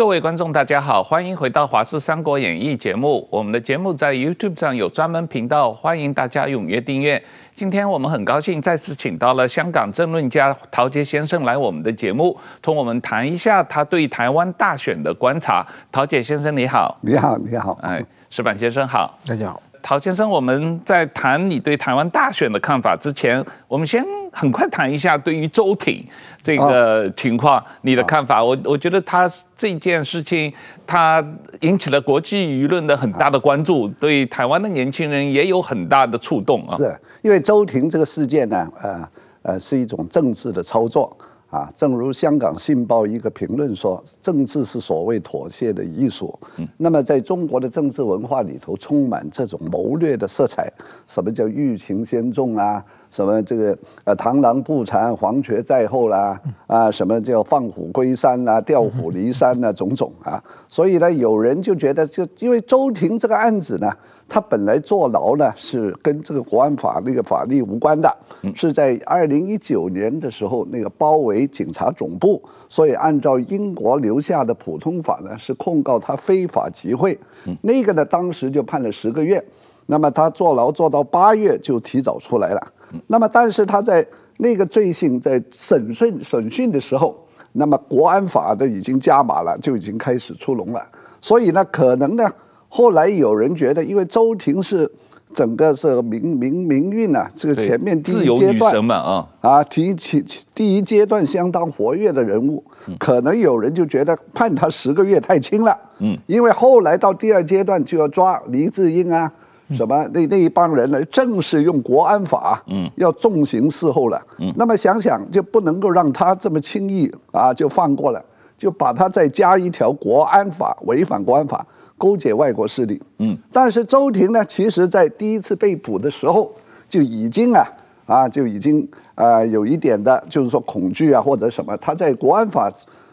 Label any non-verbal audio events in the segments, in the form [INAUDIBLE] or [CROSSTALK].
各位观众，大家好，欢迎回到《华视三国演义》节目。我们的节目在 YouTube 上有专门频道，欢迎大家踊跃订阅。今天我们很高兴再次请到了香港政论家陶杰先生来我们的节目，同我们谈一下他对台湾大选的观察。陶杰先生你好，你好，你好，哎，石板先生好，大家好。陶先生，我们在谈你对台湾大选的看法之前，我们先很快谈一下对于周挺这个情况、哦、你的看法。我我觉得他这件事情，他引起了国际舆论的很大的关注，对台湾的年轻人也有很大的触动啊。是因为周婷这个事件呢，呃呃，是一种政治的操作。啊，正如香港《信报》一个评论说：“政治是所谓妥协的艺术。”那么在中国的政治文化里头，充满这种谋略的色彩。什么叫欲擒先纵啊？什么这个呃螳螂捕蝉，黄雀在后啦？啊，什么叫放虎归山啊？调虎离山啊？[LAUGHS] 种种啊。所以呢，有人就觉得，就因为周庭这个案子呢。他本来坐牢呢，是跟这个国安法那个法律无关的，是在二零一九年的时候，那个包围警察总部，所以按照英国留下的普通法呢，是控告他非法集会，那个呢，当时就判了十个月，那么他坐牢坐到八月就提早出来了，那么但是他在那个罪行在审讯审讯的时候，那么国安法都已经加码了，就已经开始出笼了，所以呢，可能呢。后来有人觉得，因为周庭是整个是民民民运啊，这个前面第一阶段啊。啊，提起第一阶段相当活跃的人物，可能有人就觉得判他十个月太轻了，嗯，因为后来到第二阶段就要抓黎智英啊，什么那那一帮人呢，正式用国安法，嗯，要重刑伺候了，嗯，那么想想就不能够让他这么轻易啊就放过了，就把他再加一条国安法，违反国安法。勾结外国势力，嗯，但是周庭呢，其实在第一次被捕的时候就已经啊啊就已经啊有一点的，就是说恐惧啊或者什么，他在国安法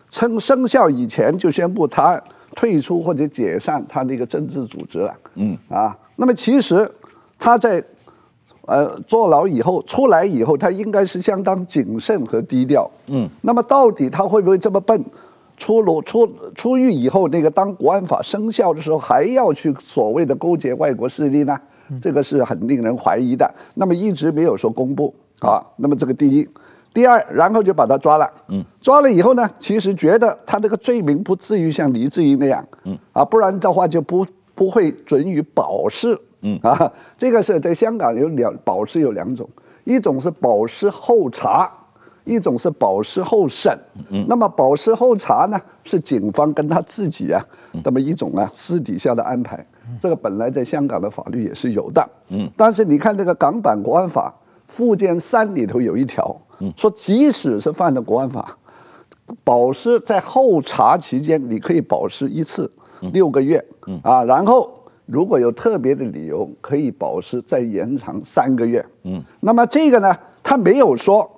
称生效以前就宣布他退出或者解散他那个政治组织了，嗯。啊，那么其实他在呃坐牢以后出来以后，他应该是相当谨慎和低调，嗯，那么到底他会不会这么笨？出炉出出狱以后，那个当国安法生效的时候，还要去所谓的勾结外国势力呢？这个是很令人怀疑的。那么一直没有说公布啊。那么这个第一，第二，然后就把他抓了。嗯，抓了以后呢，其实觉得他这个罪名不至于像黎智英那样。嗯，啊，不然的话就不不会准予保释。嗯，啊，这个是在香港有两保释有两种，一种是保释候查。一种是保释候审，那么保释候查呢，是警方跟他自己啊，那么一种啊私底下的安排，这个本来在香港的法律也是有的，嗯。但是你看这个港版国安法附件三里头有一条，说即使是犯了国安法，保释在候查期间你可以保释一次六个月，啊，然后如果有特别的理由可以保释再延长三个月，嗯。那么这个呢，他没有说。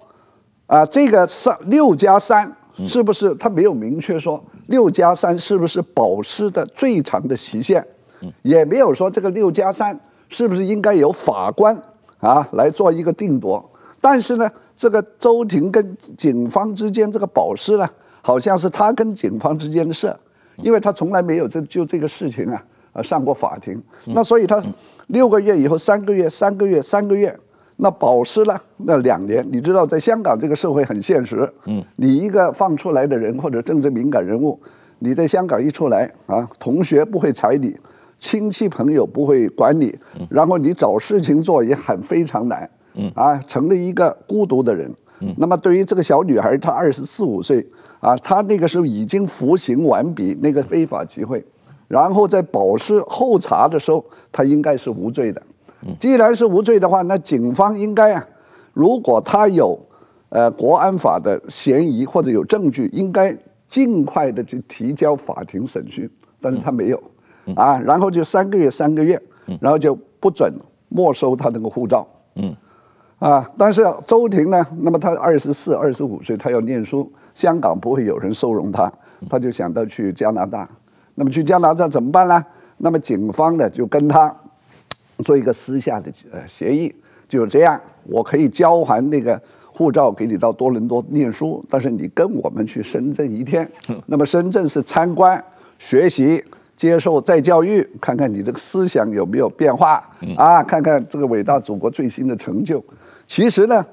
啊，这个三六加三是不是？他没有明确说六加三是不是保释的最长的期限，也没有说这个六加三是不是应该由法官啊来做一个定夺。但是呢，这个周庭跟警方之间这个保释呢，好像是他跟警方之间的事，因为他从来没有这就这个事情啊啊上过法庭。那所以他六个月以后，三个月，三个月，三个月。那保释呢，那两年，你知道，在香港这个社会很现实。嗯，你一个放出来的人或者政治敏感人物，你在香港一出来啊，同学不会睬你，亲戚朋友不会管你，然后你找事情做也很非常难。嗯，啊，成了一个孤独的人。嗯，那么对于这个小女孩，她二十四五岁，啊，她那个时候已经服刑完毕那个非法集会，然后在保释候查的时候，她应该是无罪的。既然是无罪的话，那警方应该啊，如果他有呃国安法的嫌疑或者有证据，应该尽快的去提交法庭审讯。但是他没有，啊，然后就三个月三个月，然后就不准没收他那个护照。嗯，啊，但是周庭呢，那么他二十四、二十五岁，他要念书，香港不会有人收容他，他就想到去加拿大。那么去加拿大怎么办呢？那么警方呢就跟他。做一个私下的呃协议，就这样，我可以交还那个护照给你到多伦多念书，但是你跟我们去深圳一天，[LAUGHS] 那么深圳是参观、学习、接受再教育，看看你这个思想有没有变化啊，看看这个伟大祖国最新的成就。其实呢，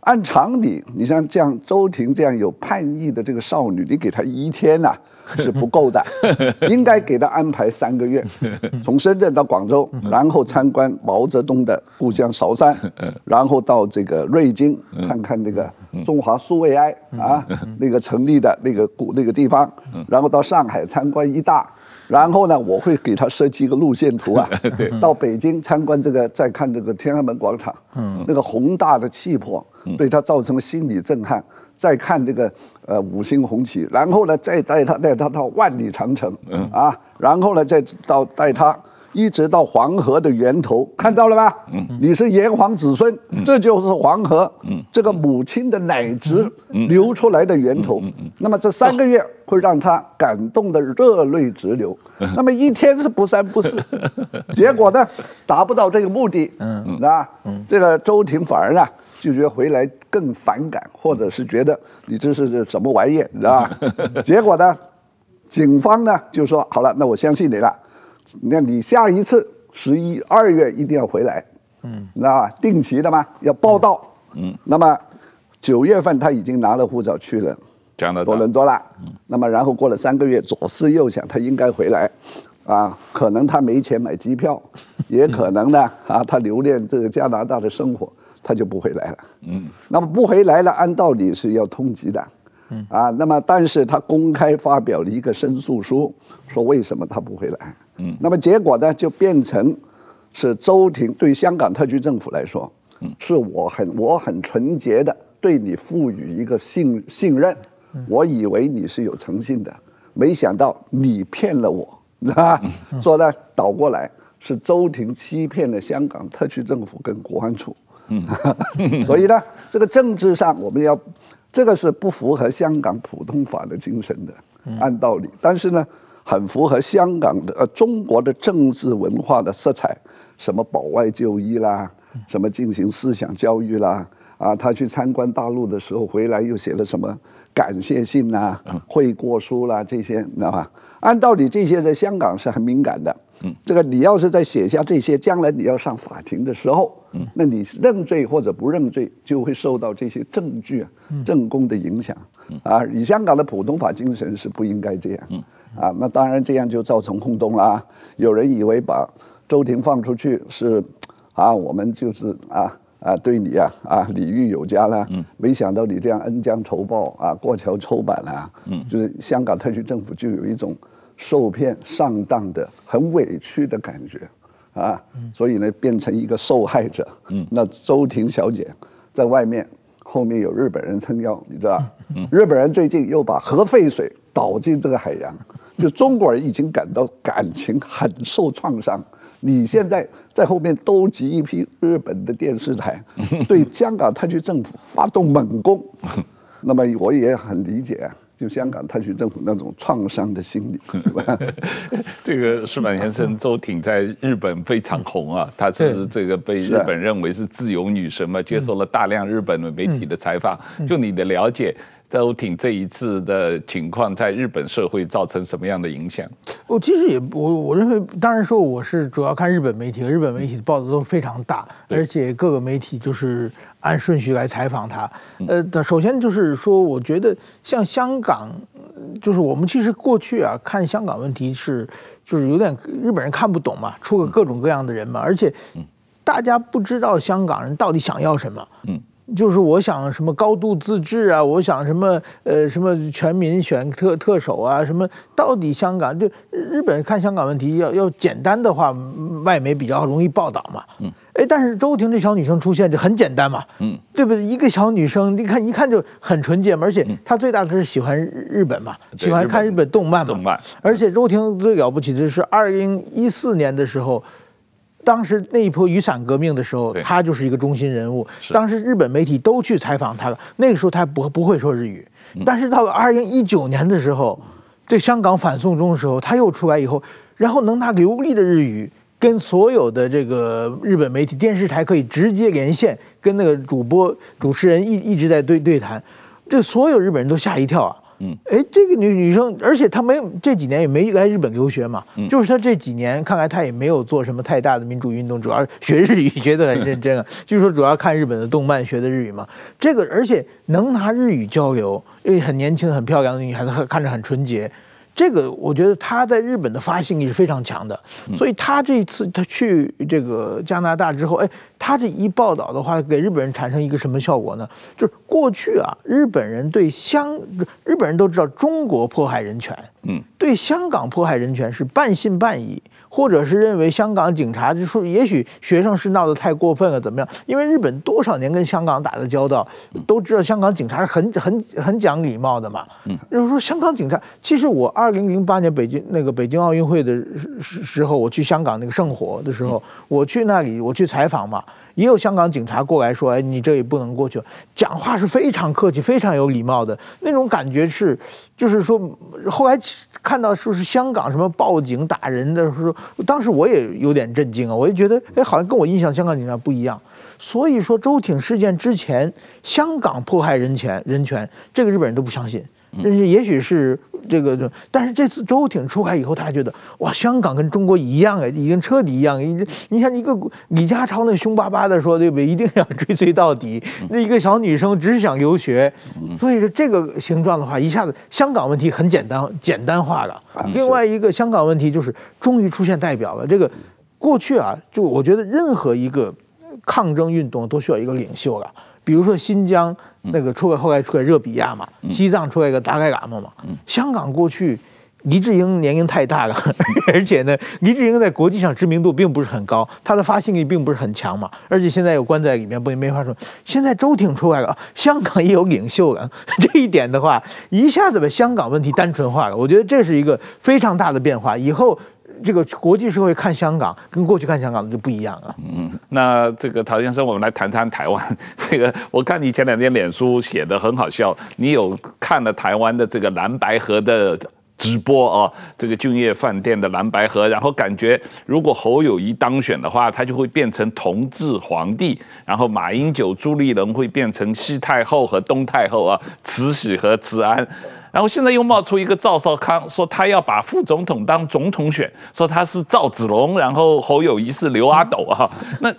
按常理，你像这样周婷这样有叛逆的这个少女，你给她一天呐、啊。是不够的，应该给他安排三个月，从深圳到广州，然后参观毛泽东的故乡韶山，然后到这个瑞金看看那个中华苏维埃啊那个成立的那个古那个地方，然后到上海参观一大，然后呢，我会给他设计一个路线图啊，[LAUGHS] 到北京参观这个，再看这个天安门广场，那个宏大的气魄对他造成了心理震撼。再看这个呃五星红旗，然后呢再带他带他到万里长城，啊，然后呢再到带他一直到黄河的源头，看到了吧？嗯。你是炎黄子孙，这就是黄河，嗯。这个母亲的奶汁流出来的源头。那么这三个月会让他感动得热泪直流。那么一天是不三不四，[LAUGHS] 结果呢达不到这个目的，嗯。啊，这个周婷反而呢。就觉得回来更反感，或者是觉得你这是什么玩意儿，你知道吧？[LAUGHS] 结果呢，警方呢就说好了，那我相信你了。那你下一次十一二月一定要回来，嗯，那定期的嘛，要报到，嗯。那么九月份他已经拿了护照去了，多伦多了，嗯。那么然后过了三个月，左思右想，他应该回来，啊，可能他没钱买机票，也可能呢，啊，他留恋这个加拿大的生活。他就不回来了，嗯，那么不回来了，按道理是要通缉的，嗯啊，那么但是他公开发表了一个申诉书，说为什么他不回来，嗯，那么结果呢，就变成是周庭对香港特区政府来说，嗯，是我很我很纯洁的对你赋予一个信信任，我以为你是有诚信的，没想到你骗了我，[LAUGHS] 啊，说呢倒过来是周庭欺骗了香港特区政府跟国安处。嗯，[LAUGHS] 所以呢，这个政治上我们要，这个是不符合香港普通法的精神的，按道理。但是呢，很符合香港的呃中国的政治文化的色彩，什么保外就医啦，什么进行思想教育啦，啊，他去参观大陆的时候回来又写了什么感谢信啦、悔过书啦这些，你知道吧？按道理这些在香港是很敏感的。嗯，这个你要是在写下这些，将来你要上法庭的时候，嗯，那你认罪或者不认罪，就会受到这些证据啊、证供的影响。啊，以香港的普通法精神是不应该这样。啊，那当然这样就造成轰动了。有人以为把周庭放出去是，啊，我们就是啊啊对你啊啊礼遇有加啦。嗯，没想到你这样恩将仇报啊，过桥抽板了。嗯，就是香港特区政府就有一种。受骗上当的很委屈的感觉，啊，所以呢变成一个受害者。嗯，那周婷小姐在外面后面有日本人撑腰，你知道日本人最近又把核废水倒进这个海洋，就中国人已经感到感情很受创伤。你现在在后面兜集一批日本的电视台，[LAUGHS] 对香港特区政府发动猛攻，[LAUGHS] 那么我也很理解啊。就香港特区政府那种创伤的心理，[LAUGHS] 是吧？[LAUGHS] 这个矢板先生，周挺在日本非常红啊，[LAUGHS] 他是这个被日本认为是自由女神嘛，接受了大量日本的媒体的采访。就你的了解，周挺这一次的情况在日本社会造成什么样的影响？我其实也我我认为，当然说我是主要看日本媒体，日本媒体的报道都非常大，而且各个媒体就是。按顺序来采访他，呃，首先就是说，我觉得像香港，就是我们其实过去啊看香港问题是，就是有点日本人看不懂嘛，出个各种各样的人嘛，而且大家不知道香港人到底想要什么，嗯，就是我想什么高度自治啊，我想什么呃什么全民选特特首啊，什么到底香港就日本看香港问题要要简单的话，外媒比较容易报道嘛，嗯。哎，但是周婷这小女生出现就很简单嘛，嗯，对不对？一个小女生，你看一看就很纯洁嘛，而且她最大的是喜欢日本嘛，喜欢看日本动漫嘛。动漫。而且周婷最了不起的是，二零一四年的时候，当时那一波雨伞革命的时候，他就是一个中心人物。当时日本媒体都去采访他了，那个时候他不不会说日语，但是到了二零一九年的时候，这香港反送中的时候，他又出来以后，然后能拿流利的日语。跟所有的这个日本媒体电视台可以直接连线，跟那个主播主持人一一直在对对谈，这所有日本人都吓一跳啊。嗯，哎，这个女女生，而且她没有这几年也没来日本留学嘛，嗯、就是她这几年看来她也没有做什么太大的民主运动，主要学日语学得很认真啊，[LAUGHS] 就是说主要看日本的动漫学的日语嘛。这个而且能拿日语交流，因为很年轻很漂亮的女孩子，看着很纯洁。这个我觉得他在日本的发信力是非常强的，所以他这一次他去这个加拿大之后，哎，他这一报道的话，给日本人产生一个什么效果呢？就是过去啊，日本人对香，日本人都知道中国迫害人权，嗯，对香港迫害人权是半信半疑。或者是认为香港警察就说，也许学生是闹得太过分了，怎么样？因为日本多少年跟香港打的交道，都知道香港警察是很很很讲礼貌的嘛。嗯，就是说香港警察，其实我二零零八年北京那个北京奥运会的时时候，我去香港那个圣火的时候，我去那里我去采访嘛。也有香港警察过来说：“哎，你这也不能过去。”讲话是非常客气、非常有礼貌的那种感觉是，就是说，后来看到说是香港什么报警打人的时候，当时我也有点震惊啊！我就觉得，哎，好像跟我印象香港警察不一样。所以说，周挺事件之前，香港迫害人权，人权这个日本人都不相信。但是也许是这个，但是这次周挺出海以后，他觉得哇，香港跟中国一样哎，已经彻底一样。你你像一个李家超那凶巴巴的说对不对？一定要追随到底。那一个小女生只是想留学，所以说这个形状的话，一下子香港问题很简单简单化了。另外一个香港问题就是终于出现代表了。这个过去啊，就我觉得任何一个抗争运动都需要一个领袖了。比如说新疆那个出来，后来出来热比亚嘛，西藏出来一个达赖喇嘛嘛，香港过去黎智英年龄太大了，[LAUGHS] 而且呢，黎智英在国际上知名度并不是很高，他的发信力并不是很强嘛，而且现在又关在里面，不也没法说。现在周挺出来了，香港也有领袖了，[LAUGHS] 这一点的话，一下子把香港问题单纯化了，我觉得这是一个非常大的变化，以后。这个国际社会看香港跟过去看香港的就不一样了。嗯，那这个陶先生，我们来谈谈台湾。这个我看你前两天脸书写的很好笑，你有看了台湾的这个蓝白河的直播啊？这个君悦饭店的蓝白河，然后感觉如果侯友宜当选的话，他就会变成同治皇帝，然后马英九、朱立伦会变成西太后和东太后啊，慈禧和慈安。然后现在又冒出一个赵少康，说他要把副总统当总统选，说他是赵子龙，然后侯友谊是刘阿斗啊。[LAUGHS] 那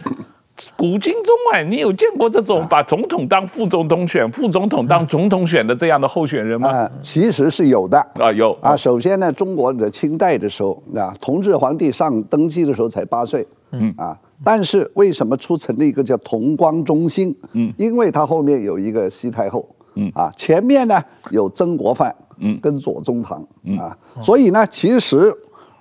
古今中外，你有见过这种把总统当副总统选、副总统当总统选的这样的候选人吗？啊，其实是有的啊，有啊。首先呢，中国的清代的时候，啊，同治皇帝上登基的时候才八岁，嗯啊，但是为什么出成了一个叫同光中兴？嗯，因为他后面有一个西太后。嗯。啊，前面呢有曾国藩，嗯，跟左宗棠，嗯。啊，所以呢，其实是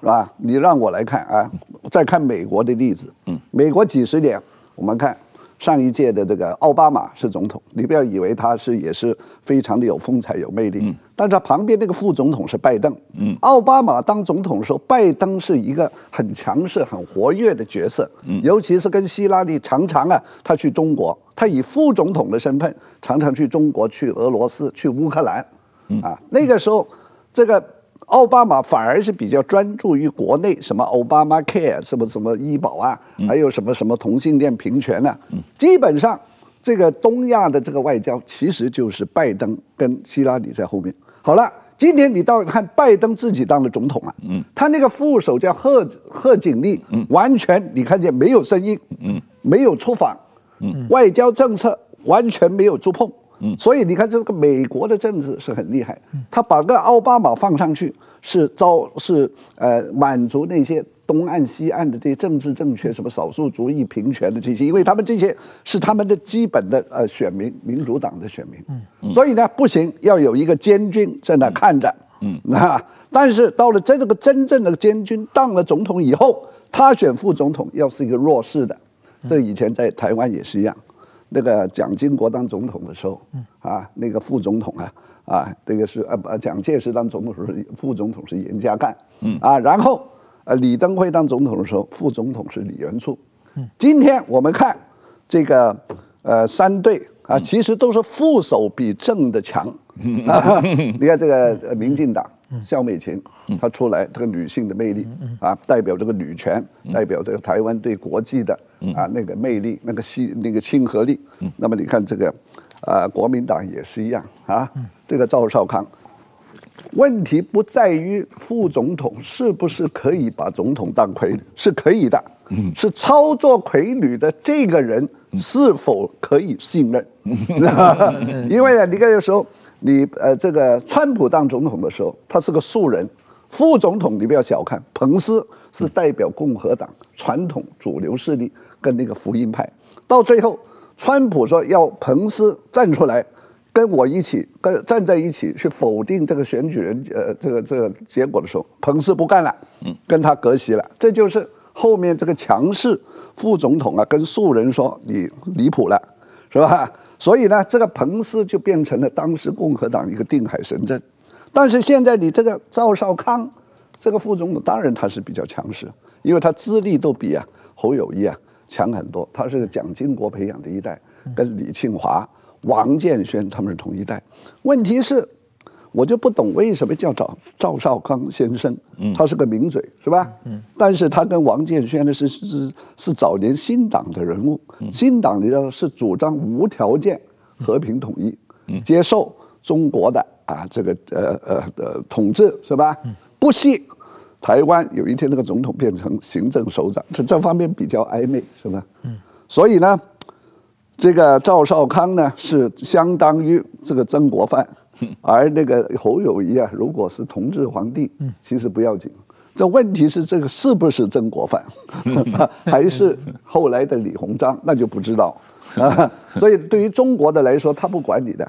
吧？你让我来看啊，再看美国的例子，嗯，美国几十年，我们看上一届的这个奥巴马是总统，你不要以为他是也是非常的有风采、有魅力，嗯，但是他旁边那个副总统是拜登，嗯，奥巴马当总统的时候，拜登是一个很强势、很活跃的角色，嗯，尤其是跟希拉里常常啊，他去中国。他以副总统的身份，常常去中国、去俄罗斯、去乌克兰，啊，那个时候，这个奥巴马反而是比较专注于国内，什么奥巴马 Care，什么什么医保啊，还有什么什么同性恋平权啊，基本上这个东亚的这个外交，其实就是拜登跟希拉里在后面。好了，今天你到看拜登自己当了总统啊，他那个副手叫贺贺锦丽，完全你看见没有声音，没有出访。外交政策完全没有触碰，所以你看这个美国的政治是很厉害，他把个奥巴马放上去是招是呃满足那些东岸西岸的这些政治正确，什么少数族裔平权的这些，因为他们这些是他们的基本的呃选民，民主党的选民，嗯。所以呢不行，要有一个监军在那看着，嗯。啊，[LAUGHS] 但是到了这个真正的监军当了总统以后，他选副总统要是一个弱势的。这以前在台湾也是一样，那个蒋经国当总统的时候，啊，那个副总统啊，啊，这个是呃呃蒋介石当总统的时候，副总统是严家淦，嗯。啊，然后呃李登辉当总统的时候，副总统是李元簇。今天我们看这个呃三队啊，其实都是副手比正的强。[LAUGHS] 啊你看这个民进党萧美琴，她出来这个女性的魅力啊，代表这个女权，代表这个台湾对国际的啊那个魅力，那个吸那个亲和力。那么你看这个，啊，国民党也是一样啊，这个赵少康。问题不在于副总统是不是可以把总统当傀儡，是可以的，是操作傀儡的这个人是否可以信任？因为呢，你看有时候你呃这个川普当总统的时候，他是个素人，副总统你不要小看，彭斯是代表共和党传统主流势力跟那个福音派，到最后川普说要彭斯站出来。跟我一起跟站在一起去否定这个选举人呃这个这个结果的时候，彭斯不干了，嗯跟他隔席了。这就是后面这个强势副总统啊，跟素人说你离谱了，是吧？所以呢，这个彭斯就变成了当时共和党一个定海神针。但是现在你这个赵少康这个副总统，当然他是比较强势，因为他资历都比啊侯友谊啊强很多。他是蒋经国培养的一代，跟李庆华。王建轩他们是同一代，问题是，我就不懂为什么叫赵赵少康先生，他是个名嘴是吧？但是他跟王建轩呢是是是早年新党的人物，新党呢是主张无条件和平统一，接受中国的啊这个呃呃的统治是吧？不惜台湾有一天那个总统变成行政首长，这这方面比较暧昧是吧？所以呢。这个赵少康呢，是相当于这个曾国藩，[LAUGHS] 而那个侯友谊啊，如果是同治皇帝，其实不要紧。这问题是这个是不是曾国藩，[LAUGHS] 还是后来的李鸿章，那就不知道啊。[LAUGHS] 所以对于中国的来说，他不管你的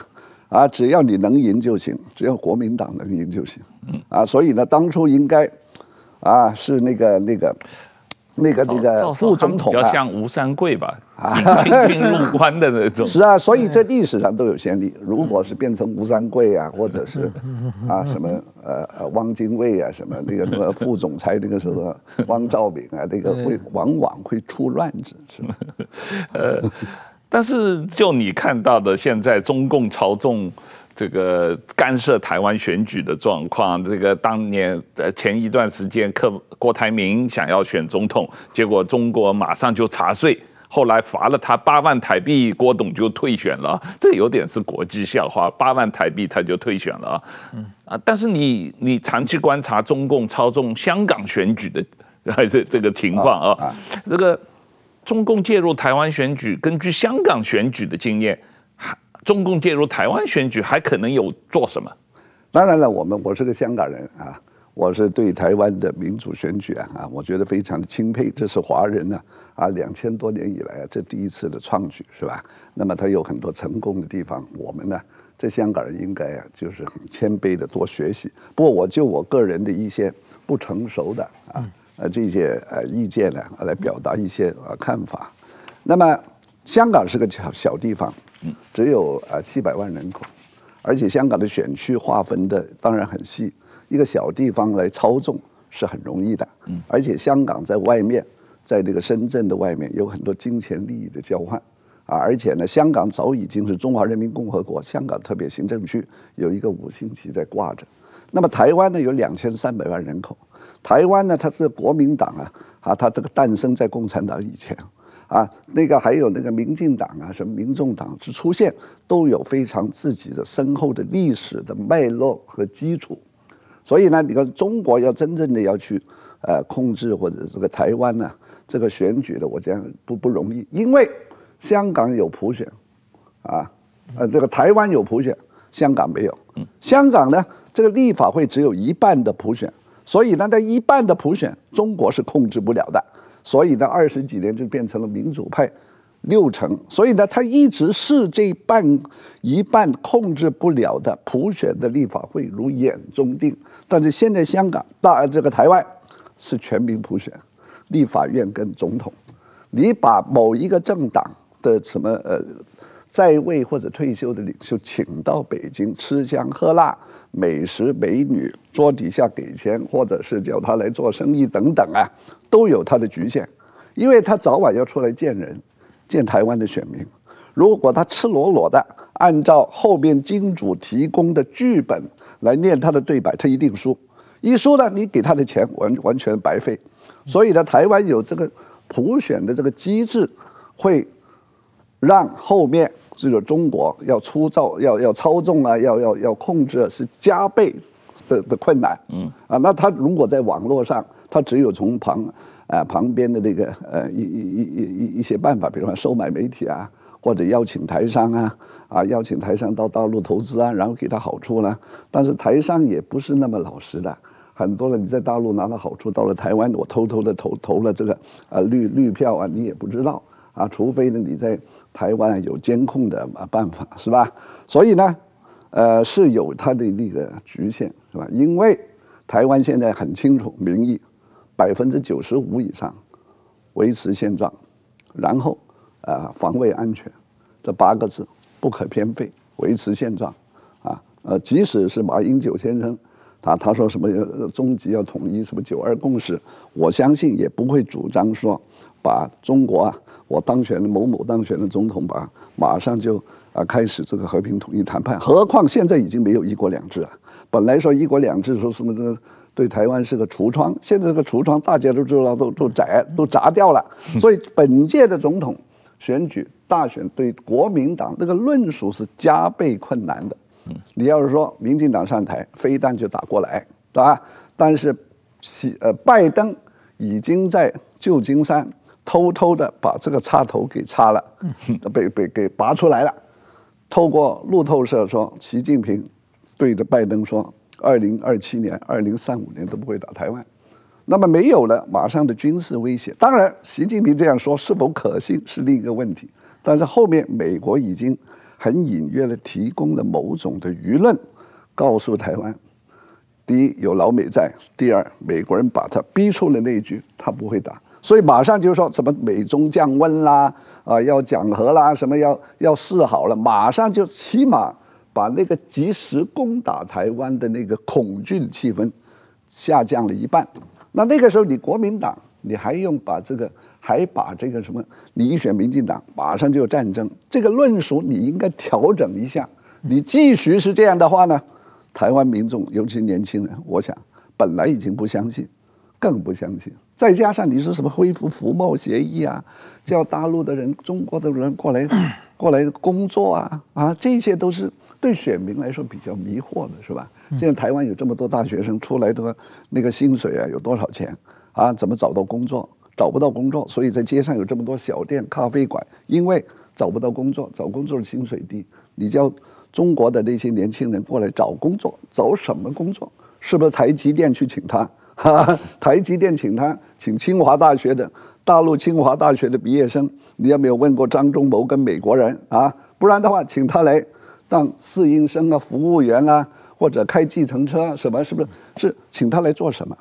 啊，只要你能赢就行，只要国民党能赢就行啊。所以呢，当初应该啊是那个那个。那个那个副总统啊，比较像吴三桂吧，进军入关的那种。[LAUGHS] 是啊，所以这历史上都有先例。如果是变成吴三桂啊，或者是啊什么呃呃汪精卫啊，什么那个那个 [LAUGHS] 副总裁那个时候汪兆铭啊，那个会往往会出乱子，是吧？[LAUGHS] 呃，但是就你看到的，现在中共朝中。这个干涉台湾选举的状况，这个当年呃前一段时间，克郭台铭想要选总统，结果中国马上就查税，后来罚了他八万台币，郭董就退选了。这有点是国际笑话，八万台币他就退选了。嗯啊，但是你你长期观察中共操纵香港选举的这这个情况啊，这个中共介入台湾选举，根据香港选举的经验。中共介入台湾选举还可能有做什么？当然了，我们我是个香港人啊，我是对台湾的民主选举啊啊，我觉得非常的钦佩。这是华人呢啊，两千多年以来啊，这第一次的创举是吧？那么他有很多成功的地方，我们呢这香港人应该啊就是很谦卑的多学习。不过我就我个人的一些不成熟的啊呃这些呃意见呢来表达一些呃看法。那么香港是个小小地方。只有啊七百万人口，而且香港的选区划分的当然很细，一个小地方来操纵是很容易的。而且香港在外面，在这个深圳的外面有很多金钱利益的交换啊，而且呢，香港早已经是中华人民共和国香港特别行政区有一个五星旗在挂着。那么台湾呢有两千三百万人口，台湾呢它是国民党啊啊，它这个诞生在共产党以前。啊，那个还有那个民进党啊，什么民众党之出现，都有非常自己的深厚的历史的脉络和基础。所以呢，你看中国要真正的要去呃控制或者这个台湾呢，这个选举的，我讲不不容易，因为香港有普选，啊，呃这个台湾有普选，香港没有。香港呢，这个立法会只有一半的普选，所以呢，在一半的普选，中国是控制不了的。所以呢，二十几年就变成了民主派六成，所以呢，他一直视这半一半控制不了的普选的立法会如眼中钉。但是现在香港大这个台湾是全民普选，立法院跟总统，你把某一个政党的什么呃在位或者退休的领袖请到北京吃香喝辣、美食美女，桌底下给钱，或者是叫他来做生意等等啊。都有他的局限，因为他早晚要出来见人，见台湾的选民。如果他赤裸裸的按照后面金主提供的剧本来念他的对白，他一定输。一输呢，你给他的钱完完全白费。所以呢，台湾有这个普选的这个机制，会让后面这个中国要出造、要要操纵啊、要要要控制，是加倍的的困难。嗯啊，那他如果在网络上，他只有从旁啊旁边的这个呃一一一一一一些办法，比如说收买媒体啊。或者邀请台商啊，啊，邀请台商到大陆投资啊，然后给他好处呢。但是台商也不是那么老实的，很多人你在大陆拿了好处，到了台湾，我偷偷的投投了这个啊绿绿票啊，你也不知道啊，除非呢你在台湾有监控的办法，是吧？所以呢，呃，是有它的那个局限，是吧？因为台湾现在很清楚民意，百分之九十五以上维持现状，然后。啊，防卫安全，这八个字不可偏废，维持现状，啊，呃，即使是马英九先生，他他说什么终极要统一，什么九二共识，我相信也不会主张说把中国啊，我当选的某某当选的总统吧，马上就啊开始这个和平统一谈判。何况现在已经没有一国两制了，本来说一国两制说什么这个对台湾是个橱窗，现在这个橱窗大家都知道都都摘都砸掉了，所以本届的总统。选举大选对国民党那个论述是加倍困难的。你要是说民进党上台，飞弹就打过来，对吧？但是，西呃拜登已经在旧金山偷偷的把这个插头给插了，被被给拔出来了。透过路透社说，习近平对着拜登说，二零二七年、二零三五年都不会打台湾。那么没有了马上的军事威胁，当然，习近平这样说是否可信是另一个问题。但是后面美国已经很隐约的提供了某种的舆论，告诉台湾：第一有老美在，第二美国人把他逼出了那一句，他不会打，所以马上就说什么美中降温啦，啊要讲和啦，什么要要示好了，马上就起码把那个即时攻打台湾的那个恐惧气氛下降了一半。那那个时候，你国民党，你还用把这个，还把这个什么？你一选民进党，马上就有战争。这个论述你应该调整一下。你继续是这样的话呢，台湾民众，尤其年轻人，我想本来已经不相信，更不相信。再加上你说什么恢复服贸协议啊，叫大陆的人、中国的人过来过来工作啊啊，这些都是对选民来说比较迷惑的，是吧？现在台湾有这么多大学生出来的那个薪水啊，有多少钱啊？怎么找到工作？找不到工作，所以在街上有这么多小店、咖啡馆，因为找不到工作，找工作的薪水低。你叫中国的那些年轻人过来找工作，找什么工作？是不是台积电去请他？哈哈，台积电请他，请清华大学的大陆清华大学的毕业生。你有没有问过张忠谋跟美国人啊？不然的话，请他来当侍应生啊、服务员啊。或者开计程车什么？是不是是请他来做什么，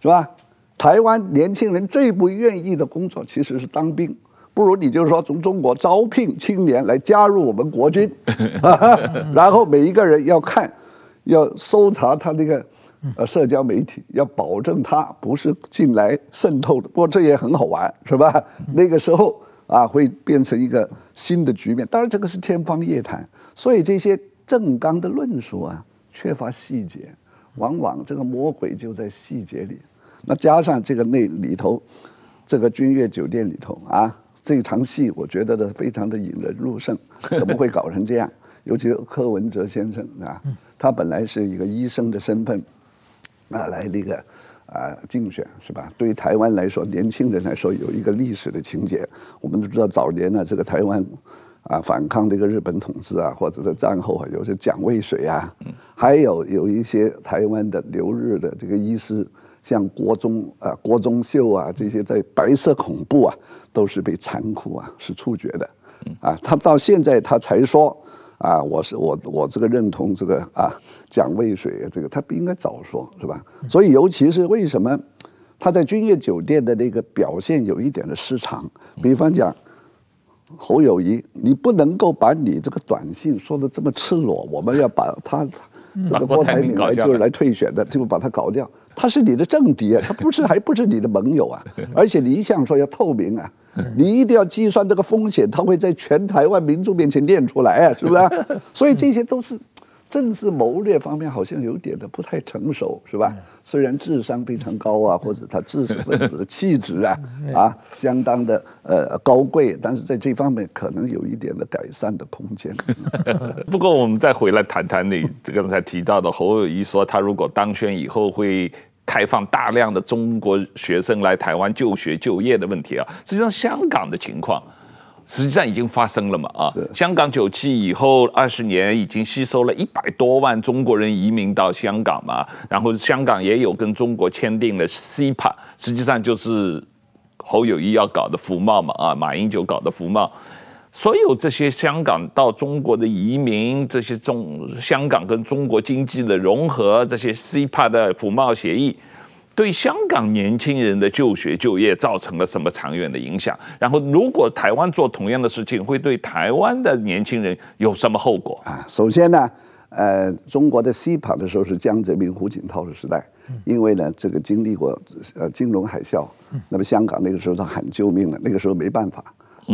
是吧？台湾年轻人最不愿意的工作其实是当兵，不如你就是说从中国招聘青年来加入我们国军，[LAUGHS] [LAUGHS] 然后每一个人要看，要搜查他那个呃社交媒体，要保证它不是进来渗透的。不过这也很好玩，是吧？那个时候啊会变成一个新的局面。当然这个是天方夜谭，所以这些正刚的论述啊。缺乏细节，往往这个魔鬼就在细节里。那加上这个那里头，这个君悦酒店里头啊，这场戏我觉得呢非常的引人入胜。怎么会搞成这样？[LAUGHS] 尤其是柯文哲先生啊，他本来是一个医生的身份啊来那个啊竞选是吧？对于台湾来说，年轻人来说有一个历史的情节。我们都知道早年呢，这个台湾。啊，反抗这个日本统治啊，或者在战后啊，有些蒋渭水啊，还有有一些台湾的留日的这个医师，像郭宗啊、郭宗秀啊，这些在白色恐怖啊，都是被残酷啊是处决的，啊，他到现在他才说啊，我是我我这个认同这个啊蒋渭水这个，他不应该早说是吧？所以尤其是为什么他在君悦酒店的那个表现有一点的失常，比方讲。侯友谊，你不能够把你这个短信说的这么赤裸，我们要把他这个郭台铭来就是来退选的，就把他搞掉。他是你的政敌啊，他不是 [LAUGHS] 还不是你的盟友啊，[LAUGHS] 而且你一向说要透明啊，你一定要计算这个风险，他会在全台湾民众面前念出来啊，是不是？[LAUGHS] 所以这些都是。政治谋略方面好像有点的不太成熟，是吧？虽然智商非常高啊，或者他知识分子的气质啊 [LAUGHS] 啊相当的呃高贵，但是在这方面可能有一点的改善的空间。[LAUGHS] 不过我们再回来谈谈你刚才提到的侯友谊说，他如果当选以后会开放大量的中国学生来台湾就学就业的问题啊，实际上香港的情况。实际上已经发生了嘛？啊，香港九七以后二十年已经吸收了一百多万中国人移民到香港嘛，然后香港也有跟中国签订了 CEPA，实际上就是侯友谊要搞的服贸嘛，啊，马英九搞的服贸，所有这些香港到中国的移民，这些中香港跟中国经济的融合，这些 CEPA 的服贸协议。对香港年轻人的就学就业造成了什么长远的影响？然后，如果台湾做同样的事情，会对台湾的年轻人有什么后果啊？首先呢，呃，中国的 CEPA 的时候是江泽民、胡锦涛的时代，因为呢，这个经历过呃金融海啸，那么香港那个时候他喊救命了，那个时候没办法。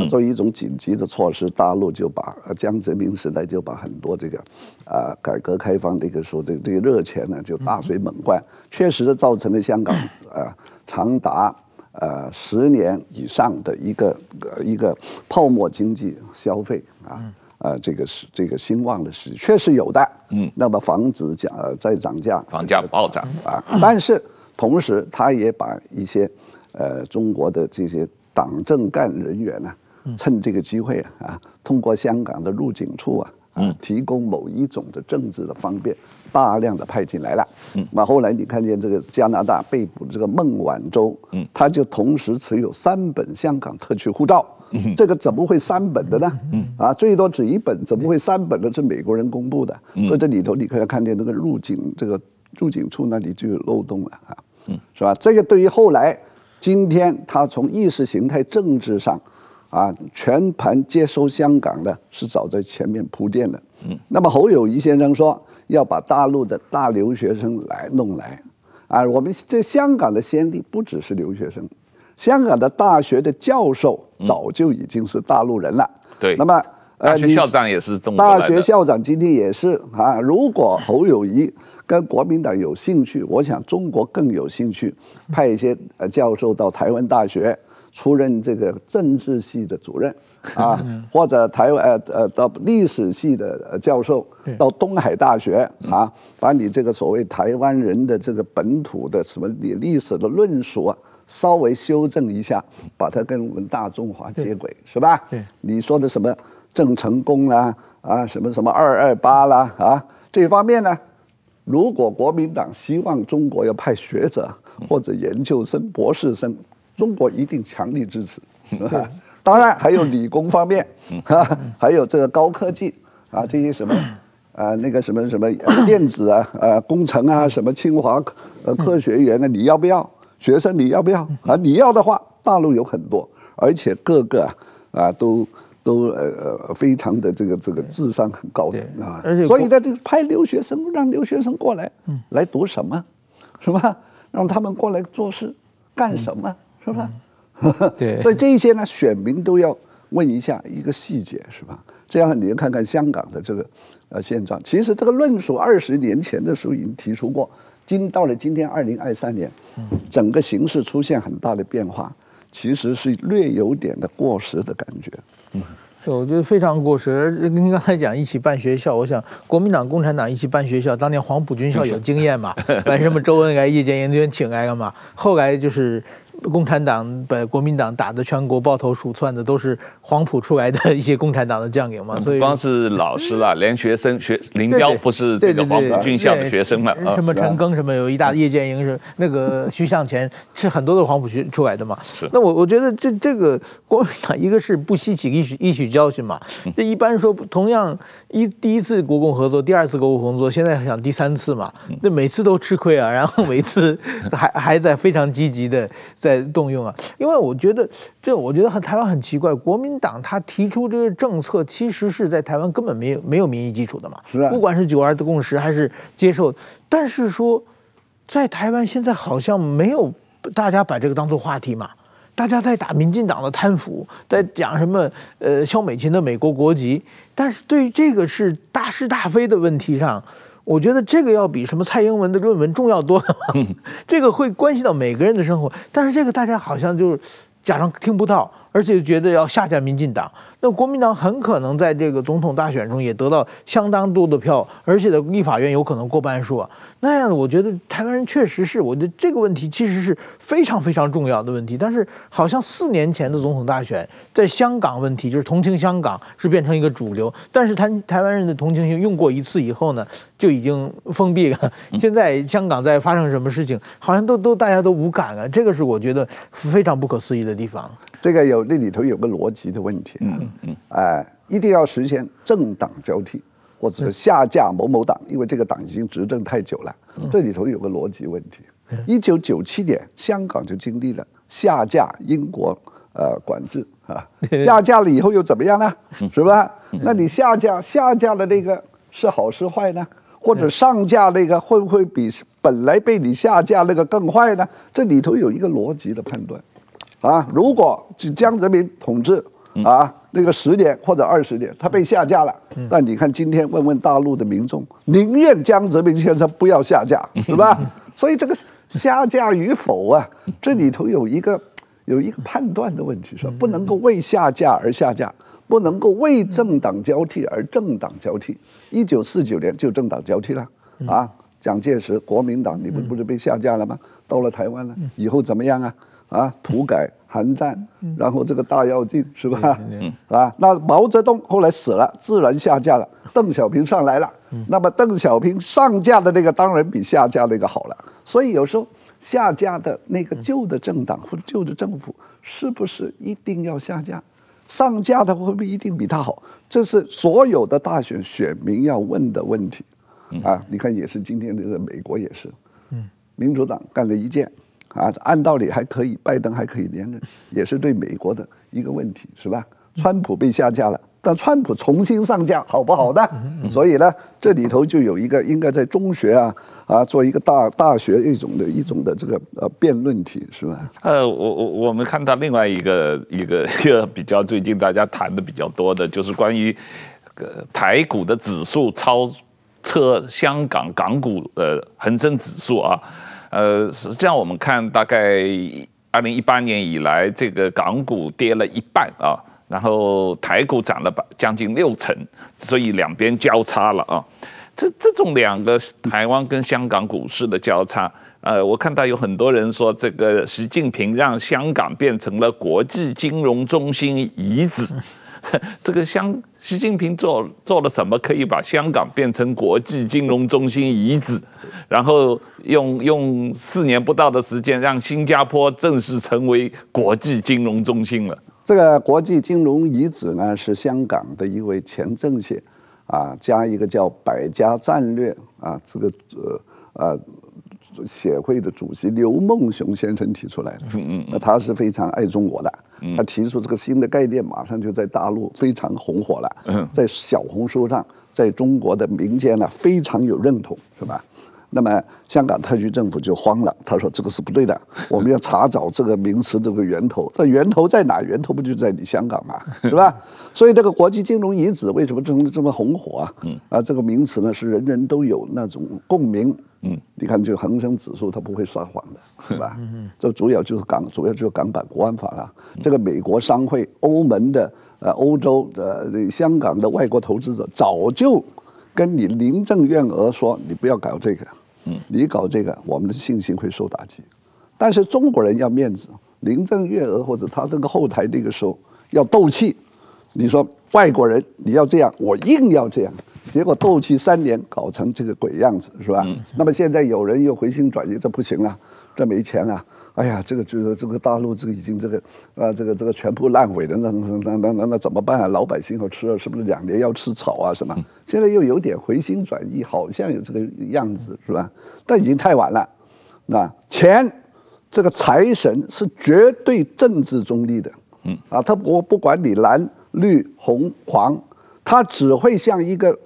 作为一种紧急的措施，大陆就把江泽民时代就把很多这个啊、呃、改革开放的一个说这个这个热钱呢就大水猛灌，确实造成了香港啊、呃、长达呃十年以上的一个一个泡沫经济消费啊啊这个是这个兴旺的时确实有的，嗯，那么房子涨再涨价，房价暴涨。啊，但是同时他也把一些呃中国的这些党政干人员呢。趁这个机会啊，通过香港的入境处啊，啊，提供某一种的政治的方便，大量的派进来了。嗯，那后来你看见这个加拿大被捕这个孟晚舟，嗯，他就同时持有三本香港特区护照。嗯，这个怎么会三本的呢？嗯，啊，最多只一本，怎么会三本的？是美国人公布的。所以这里头你可以看见这个入境这个入境处那里就有漏洞了啊。嗯，是吧？这个对于后来今天他从意识形态政治上。啊，全盘接收香港的是早在前面铺垫的。嗯，那么侯友谊先生说要把大陆的大留学生来弄来，啊，我们这香港的先例不只是留学生，香港的大学的教授早就已经是大陆人了。对，那么呃，大学校长也是中国大学校长今天也是啊。如果侯友谊跟国民党有兴趣，我想中国更有兴趣派一些呃教授到台湾大学。出任这个政治系的主任 [LAUGHS] 啊，或者台湾呃呃到历史系的教授，到东海大学啊，把你这个所谓台湾人的这个本土的什么历历史的论述啊，稍微修正一下，把它跟我们大中华接轨，是吧？你说的什么郑成功啦啊，什么什么二二八啦啊，这方面呢，如果国民党希望中国要派学者或者研究生、博士生。中国一定强力支持，[LAUGHS] 当然还有理工方面，[LAUGHS] 还有这个高科技啊，这些什么啊，那个什么什么 [COUGHS] 电子啊，呃，工程啊，什么清华呃科学园啊？你要不要？学生你要不要？啊，你要的话，大陆有很多，而且各个啊都都呃非常的这个这个智商很高的啊，所以在这个派留学生，让留学生过来，来读什么，[LAUGHS] 是吧？让他们过来做事，干什么？是吧？[LAUGHS] 对，所以这一些呢，选民都要问一下一个细节，是吧？这样你就看看香港的这个呃现状。其实这个论述二十年前的时候已经提出过，今到了今天二零二三年，整个形势出现很大的变化，其实是略有点的过时的感觉。嗯。我觉得非常过时。您刚才讲一起办学校，我想国民党、共产党一起办学校，当年黄埔军校有经验嘛？[LAUGHS] 办什么周恩来、叶剑英请来了嘛？后来就是。共产党把国民党打得全国抱头鼠窜的，都是黄埔出来的一些共产党的将领嘛。所以不光是老师了，连学生学林彪不是这个黄埔军校的学生嘛？什么陈赓什么有一大叶剑英是那个徐向前是很多都是黄埔学出来的嘛。是。那我我觉得这这个国民党一个是不吸取一取一取教训嘛。这一般说同样一第一次国共合作，第二次国共合作，现在想第三次嘛？那每次都吃亏啊，然后每次还还在非常积极的。在动用啊，因为我觉得这，我觉得很台湾很奇怪，国民党他提出这个政策，其实是在台湾根本没有没有民意基础的嘛，是啊，不管是九二的共识还是接受，但是说在台湾现在好像没有大家把这个当做话题嘛。大家在打民进党的贪腐，在讲什么？呃，萧美琴的美国国籍，但是对于这个是大是大非的问题上，我觉得这个要比什么蔡英文的论文重要多了。[LAUGHS] 这个会关系到每个人的生活，但是这个大家好像就假装听不到，而且觉得要下架民进党。那国民党很可能在这个总统大选中也得到相当多的票，而且的立法院有可能过半数啊。那样的，我觉得台湾人确实是，我觉得这个问题其实是非常非常重要的问题。但是好像四年前的总统大选，在香港问题就是同情香港是变成一个主流，但是台台湾人的同情心用过一次以后呢，就已经封闭了。[LAUGHS] 现在香港在发生什么事情，好像都都大家都无感了，这个是我觉得非常不可思议的地方。这个有那里头有个逻辑的问题，嗯嗯，哎，一定要实现政党交替。或者下架某某党，因为这个党已经执政太久了，这里头有个逻辑问题。一九九七年，香港就经历了下架英国呃管制啊，下架了以后又怎么样呢？是吧？那你下架下架的那个是好是坏呢？或者上架那个会不会比本来被你下架那个更坏呢？这里头有一个逻辑的判断啊。如果是江泽民统治啊。那个十年或者二十年，他被下架了。那你看今天问问大陆的民众，宁愿江泽民先生不要下架，[LAUGHS] 是吧？所以这个下架与否啊，这里头有一个有一个判断的问题，是吧？不能够为下架而下架，不能够为政党交替而政党交替。一九四九年就政党交替了啊，蒋介石国民党，你们不是被下架了吗？到了台湾了，以后怎么样啊？啊，土改。韩战，然后这个大跃进是吧？啊，那毛泽东后来死了，自然下架了。邓小平上来了，那么邓小平上架的那个当然比下架那个好了。所以有时候下架的那个旧的政党或者旧的政府，是不是一定要下架？上架的会不会一定比他好？这是所有的大选选民要问的问题。啊，你看也是今天这个美国也是，民主党干了一件。啊，按道理还可以，拜登还可以连任，也是对美国的一个问题，是吧？川普被下架了，但川普重新上架，好不好呢？所以呢，这里头就有一个应该在中学啊啊做一个大大学一种的一种的这个呃辩论题，是吧？呃，我我我们看到另外一个一个一个比较最近大家谈的比较多的，就是关于呃台股的指数超车香港港股呃恒生指数啊。呃，实际上我们看，大概二零一八年以来，这个港股跌了一半啊，然后台股涨了将近六成，所以两边交叉了啊。这这种两个台湾跟香港股市的交叉，呃，我看到有很多人说，这个习近平让香港变成了国际金融中心遗址。[LAUGHS] 这个香习近平做做了什么，可以把香港变成国际金融中心遗址？然后用用四年不到的时间，让新加坡正式成为国际金融中心了。这个国际金融遗址呢，是香港的一位前政协啊，加一个叫百家战略啊，这个呃呃协会的主席刘梦熊先生提出来的。嗯嗯，那他是非常爱中国的。他提出这个新的概念，马上就在大陆非常红火了，在小红书上，在中国的民间呢非常有认同，是吧？那么香港特区政府就慌了，他说这个是不对的，[LAUGHS] 我们要查找这个名词这个源头，这源头在哪？源头不就在你香港吗？[LAUGHS] 是吧？所以这个国际金融遗址为什么这么这么红火啊？啊，这个名词呢是人人都有那种共鸣。嗯，你看，就恒生指数它不会撒谎的，是吧？嗯，这主要就是港，主要就是港版国安法了。这个美国商会、欧盟的、呃，欧洲的、香港的外国投资者早就跟你林郑月娥说，你不要搞这个，嗯，你搞这个，我们的信心会受打击。但是中国人要面子，林郑月娥或者他这个后台那个时候要斗气，你说外国人你要这样，我硬要这样。结果斗气三年，搞成这个鬼样子，是吧？嗯、那么现在有人又回心转意，这不行了，这没钱了。哎呀，这个就是这个大陆这个已经这个啊，这个这个全部烂尾了，那那那那那那怎么办啊？老百姓要吃，是不是两年要吃草啊？什么？现在又有点回心转意，好像有这个样子，是吧？但已经太晚了。那钱，这个财神是绝对政治中立的，嗯啊，他不不管你蓝绿红黄，他只会向一个。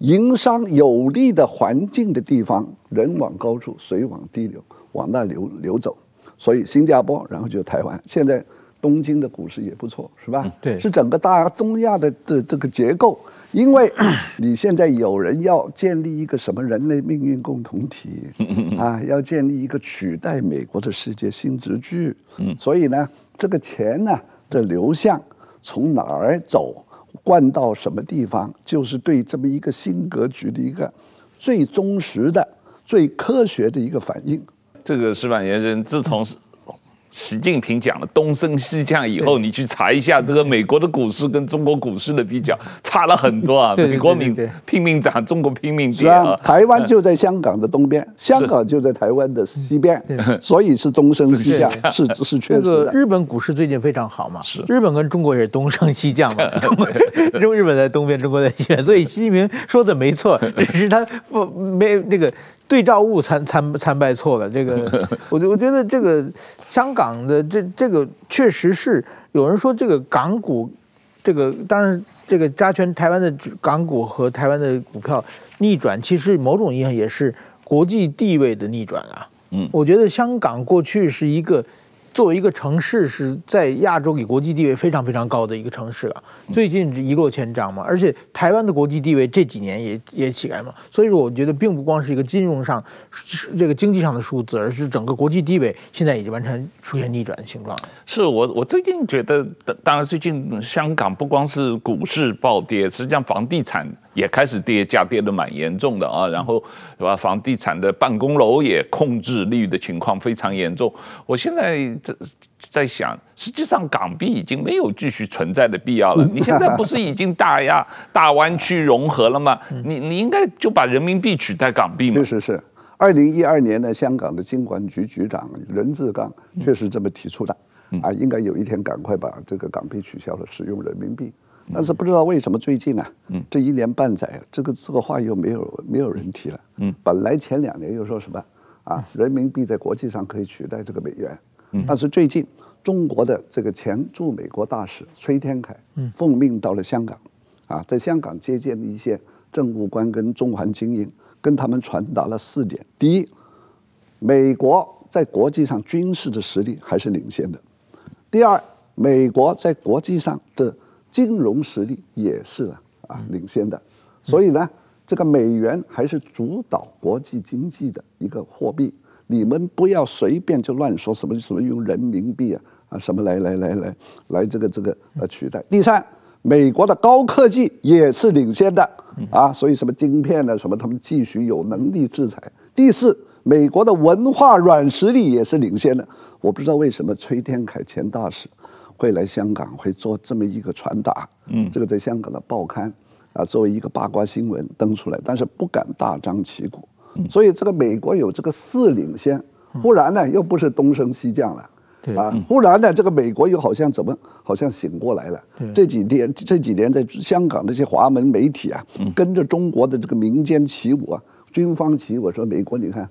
营商有利的环境的地方，人往高处，水往低流，往那流流走。所以新加坡，然后就是台湾。现在东京的股市也不错，是吧？对，是整个大东亚的这这个结构。因为你现在有人要建立一个什么人类命运共同体 [LAUGHS] 啊，要建立一个取代美国的世界新秩序，所以呢，这个钱呢的流向从哪儿走，灌到什么地方，就是对这么一个新格局的一个最忠实的、最科学的一个反应。这个石板先生自从习近平讲了东升西降以后，你去查一下这个美国的股市跟中国股市的比较，差了很多啊。[LAUGHS] 美国拼拼命涨，中国拼命跌啊。台湾就在香港的东边，[LAUGHS] 香港就在台湾的西边，所以是东升西降，是 [LAUGHS] 是确实的。日本股市最近非常好嘛，是日本跟中国也是东升西降嘛，中国中日本在东边，中国在西边，所以习近平说的没错，只是他不没那个。对照物参参参拜错了，这个我觉我觉得这个香港的这这个确实是有人说这个港股，这个当然这个加权台湾的港股和台湾的股票逆转，其实某种意义上也是国际地位的逆转啊。嗯，我觉得香港过去是一个。作为一个城市，是在亚洲给国际地位非常非常高的一个城市了。最近一落千丈嘛，而且台湾的国际地位这几年也也起来嘛。所以说，我觉得并不光是一个金融上、这个经济上的数字，而是整个国际地位现在已经完全出现逆转的情况。是我我最近觉得，当然最近香港不光是股市暴跌，实际上房地产。也开始跌价，跌得蛮严重的啊，然后是吧？房地产的办公楼也控制率的情况非常严重。我现在在在想，实际上港币已经没有继续存在的必要了。[LAUGHS] 你现在不是已经大压 [LAUGHS] 大湾区融合了吗？你你应该就把人民币取代港币嘛？是是是。二零一二年呢，香港的金管局局长任志刚确实这么提出的啊，应该有一天赶快把这个港币取消了，使用人民币。但是不知道为什么最近呢、啊？嗯，这一年半载，这个这个话又没有没有人提了。嗯，本来前两年又说什么啊，人民币在国际上可以取代这个美元。嗯，但是最近中国的这个前驻美国大使崔天凯，奉命到了香港，啊，在香港接见了一些政务官跟中环精英，跟他们传达了四点：第一，美国在国际上军事的实力还是领先的；第二，美国在国际上的金融实力也是啊，领先的，所以呢，这个美元还是主导国际经济的一个货币。你们不要随便就乱说什么什么用人民币啊啊什么来来来来来这个这个呃取代。第三，美国的高科技也是领先的啊，所以什么晶片呢什么他们继续有能力制裁。第四，美国的文化软实力也是领先的。我不知道为什么崔天凯前大使。会来香港，会做这么一个传达，嗯，这个在香港的报刊啊，作为一个八卦新闻登出来，但是不敢大张旗鼓，所以这个美国有这个四领先，忽然呢又不是东升西降了，啊，忽然呢这个美国又好像怎么好像醒过来了，这几天这几年在香港这些华文媒体啊，跟着中国的这个民间起舞啊，军方起舞，说美国你看，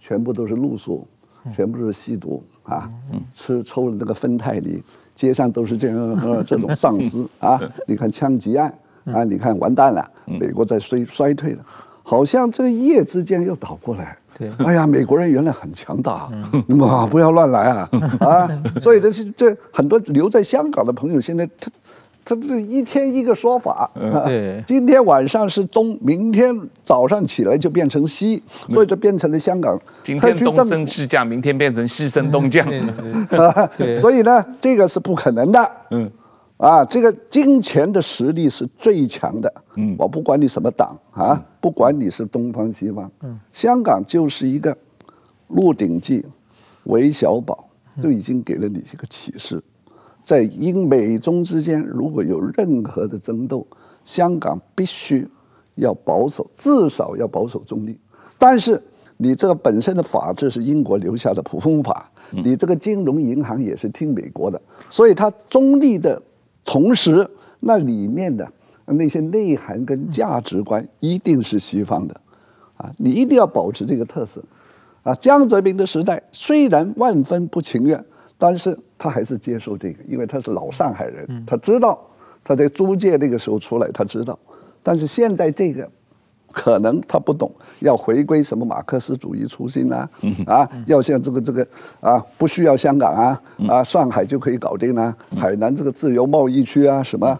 全部都是露宿，全部都是吸毒啊，吃抽了这个芬太尼。街上都是这样，[LAUGHS] 这种丧尸啊！你看枪击案啊，你看完蛋了，美国在衰衰退了，好像这个一夜之间又倒过来。对，哎呀，美国人原来很强大，啊，不要乱来啊 [LAUGHS] 啊！所以这是这很多留在香港的朋友，现在他。这这一天一个说法，对，今天晚上是东，明天早上起来就变成西，所以就变成了香港。今天东升西降，明天变成西升东降，[LAUGHS] [LAUGHS] 所以呢，这个是不可能的。嗯，啊，这个金钱的实力是最强的。嗯，我不管你什么党啊，不管你是东方西方，嗯，香港就是一个《鹿鼎记》，韦小宝就已经给了你一个启示。在英美中之间，如果有任何的争斗，香港必须要保守，至少要保守中立。但是你这个本身的法治是英国留下的普通法，你这个金融银行也是听美国的，所以它中立的同时，那里面的那些内涵跟价值观一定是西方的，啊，你一定要保持这个特色。啊，江泽民的时代虽然万分不情愿。但是他还是接受这个，因为他是老上海人，他知道他在租界那个时候出来，他知道。但是现在这个可能他不懂要回归什么马克思主义初心啊，啊，要像这个这个啊，不需要香港啊，啊，上海就可以搞定啊，海南这个自由贸易区啊什么，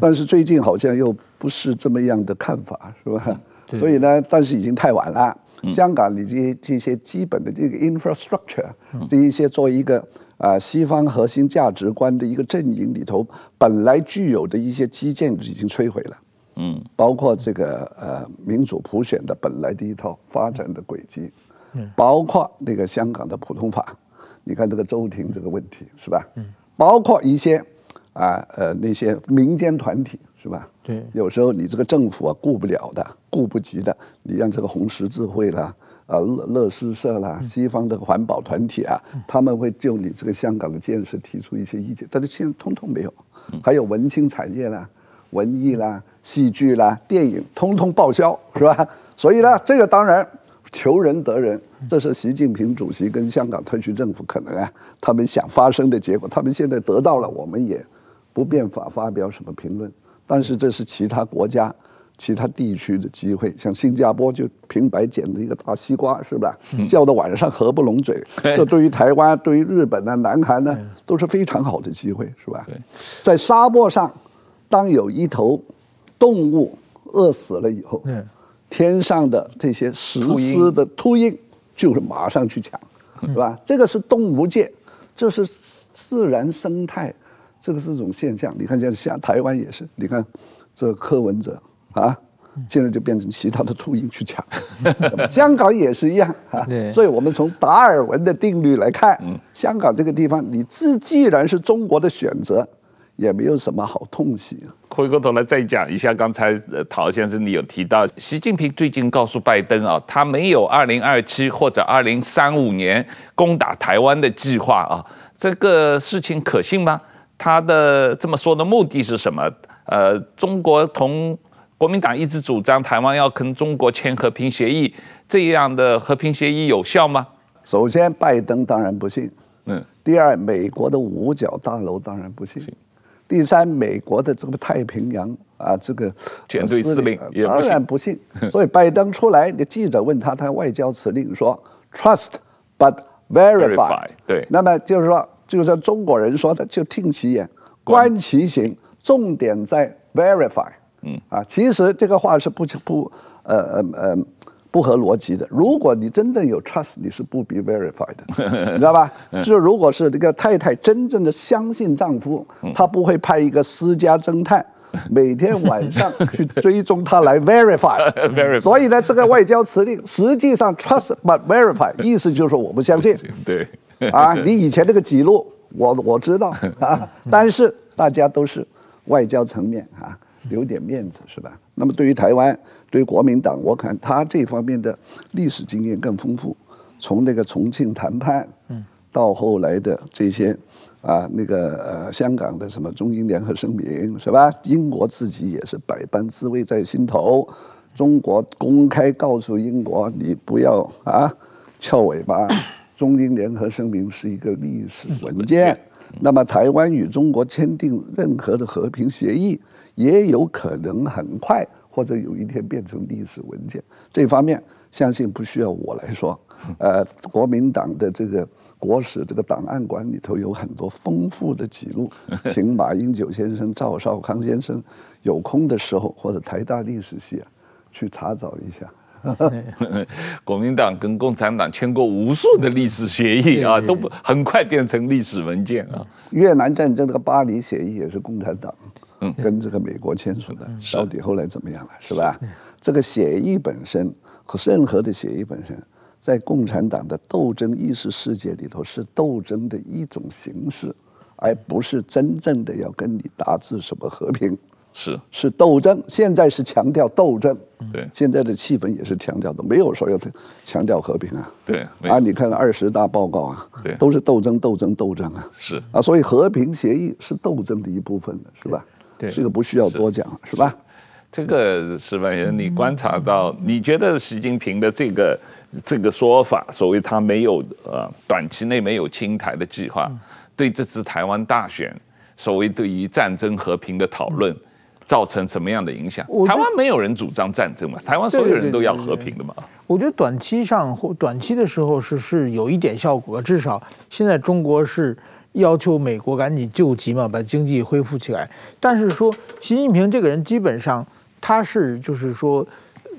但是最近好像又不是这么样的看法，是吧？所以呢，但是已经太晚了。香港你这些这些基本的这个 infrastructure，这一些作为一个啊西方核心价值观的一个阵营里头，本来具有的一些基建已经摧毁了。嗯，包括这个呃民主普选的本来的一套发展的轨迹，嗯，包括那个香港的普通法，你看这个周庭这个问题是吧？嗯，包括一些啊呃那些民间团体是吧？对，有时候你这个政府啊顾不了的，顾不及的，你让这个红十字会啦，啊乐乐施社啦，西方的环保团体啊，他们会就你这个香港的建设提出一些意见，但是现在通通没有，还有文青产业啦。文艺啦、戏剧啦、电影，通通报销，是吧？所以呢，这个当然求仁得仁，这是习近平主席跟香港特区政府可能啊，他们想发生的结果。他们现在得到了，我们也不便法发表什么评论。但是这是其他国家、其他地区的机会，像新加坡就平白捡了一个大西瓜，是吧？叫到晚上合不拢嘴。这对于台湾、对于日本呢、南韩呢，都是非常好的机会，是吧？在沙漠上。当有一头动物饿死了以后，天上的这些石狮的秃鹰就是马上去抢，是吧？这个是动物界，这是自然生态，这个是一种现象。你看，像像台湾也是，你看这柯文哲啊，现在就变成其他的秃鹰去抢。[LAUGHS] 香港也是一样啊，所以我们从达尔文的定律来看，香港这个地方，你自既然是中国的选择。也没有什么好痛惜。回过头来再讲一下，刚才陶先生你有提到，习近平最近告诉拜登啊，他没有二零二七或者二零三五年攻打台湾的计划啊，这个事情可信吗？他的这么说的目的是什么？呃，中国同国民党一直主张台湾要跟中国签和平协议，这样的和平协议有效吗？首先，拜登当然不信。嗯。第二，美国的五角大楼当然不信。第三，美国的这个太平洋啊，这个舰队司令当然不信。[LAUGHS] 所以拜登出来，你记者问他，他外交辞令说 “trust but verify”。对，那么就是说，就是中国人说的，就听其言，观其行，重点在 verify。嗯啊，其实这个话是不不呃呃呃。不合逻辑的。如果你真正有 trust，你是不必 verify 的，[LAUGHS] 你知道吧？就是如果是这个太太真正的相信丈夫，她不会派一个私家侦探 [LAUGHS] 每天晚上去追踪他来 [LAUGHS] verify。所以呢，这个外交辞令实际上 trust but verify，意思就是说我不相信。对。[LAUGHS] 啊，你以前那个记录我我知道啊，[LAUGHS] 但是大家都是外交层面啊，留点面子是吧？那么对于台湾。对国民党，我看他这方面的历史经验更丰富。从那个重庆谈判，到后来的这些啊，那个呃香港的什么中英联合声明，是吧？英国自己也是百般滋味在心头。中国公开告诉英国，你不要啊翘尾巴。中英联合声明是一个历史文件。那么台湾与中国签订任何的和平协议，也有可能很快。或者有一天变成历史文件，这方面相信不需要我来说。呃，国民党的这个国史这个档案馆里头有很多丰富的记录，[LAUGHS] 请马英九先生、赵少康先生有空的时候，或者台大历史系啊，去查找一下。[LAUGHS] 国民党跟共产党签过无数的历史协议啊，都不很快变成历史文件啊。越南战争这个巴黎协议也是共产党。嗯，跟这个美国签署的，到底后来怎么样了，是吧？这个协议本身和任何的协议本身，在共产党的斗争意识世界里头是斗争的一种形式，而不是真正的要跟你达至什么和平。是是斗争，现在是强调斗争。对，现在的气氛也是强调的，没有说要强调和平啊。对啊，你看二十大报告啊，对，都是斗争斗争斗争啊。是啊，所以和平协议是斗争的一部分的，是吧？对这个不需要多讲，是，是吧？这个是吧？你观察到，你觉得习近平的这个这个说法，所谓他没有呃短期内没有清台的计划，对这次台湾大选，所谓对于战争和平的讨论，造成什么样的影响？台湾没有人主张战争嘛，台湾所有人都要和平的嘛。我觉得短期上或短期的时候是是有一点效果，至少现在中国是要求美国赶紧救急嘛，把经济恢复起来。但是说习近平这个人基本上他是就是说。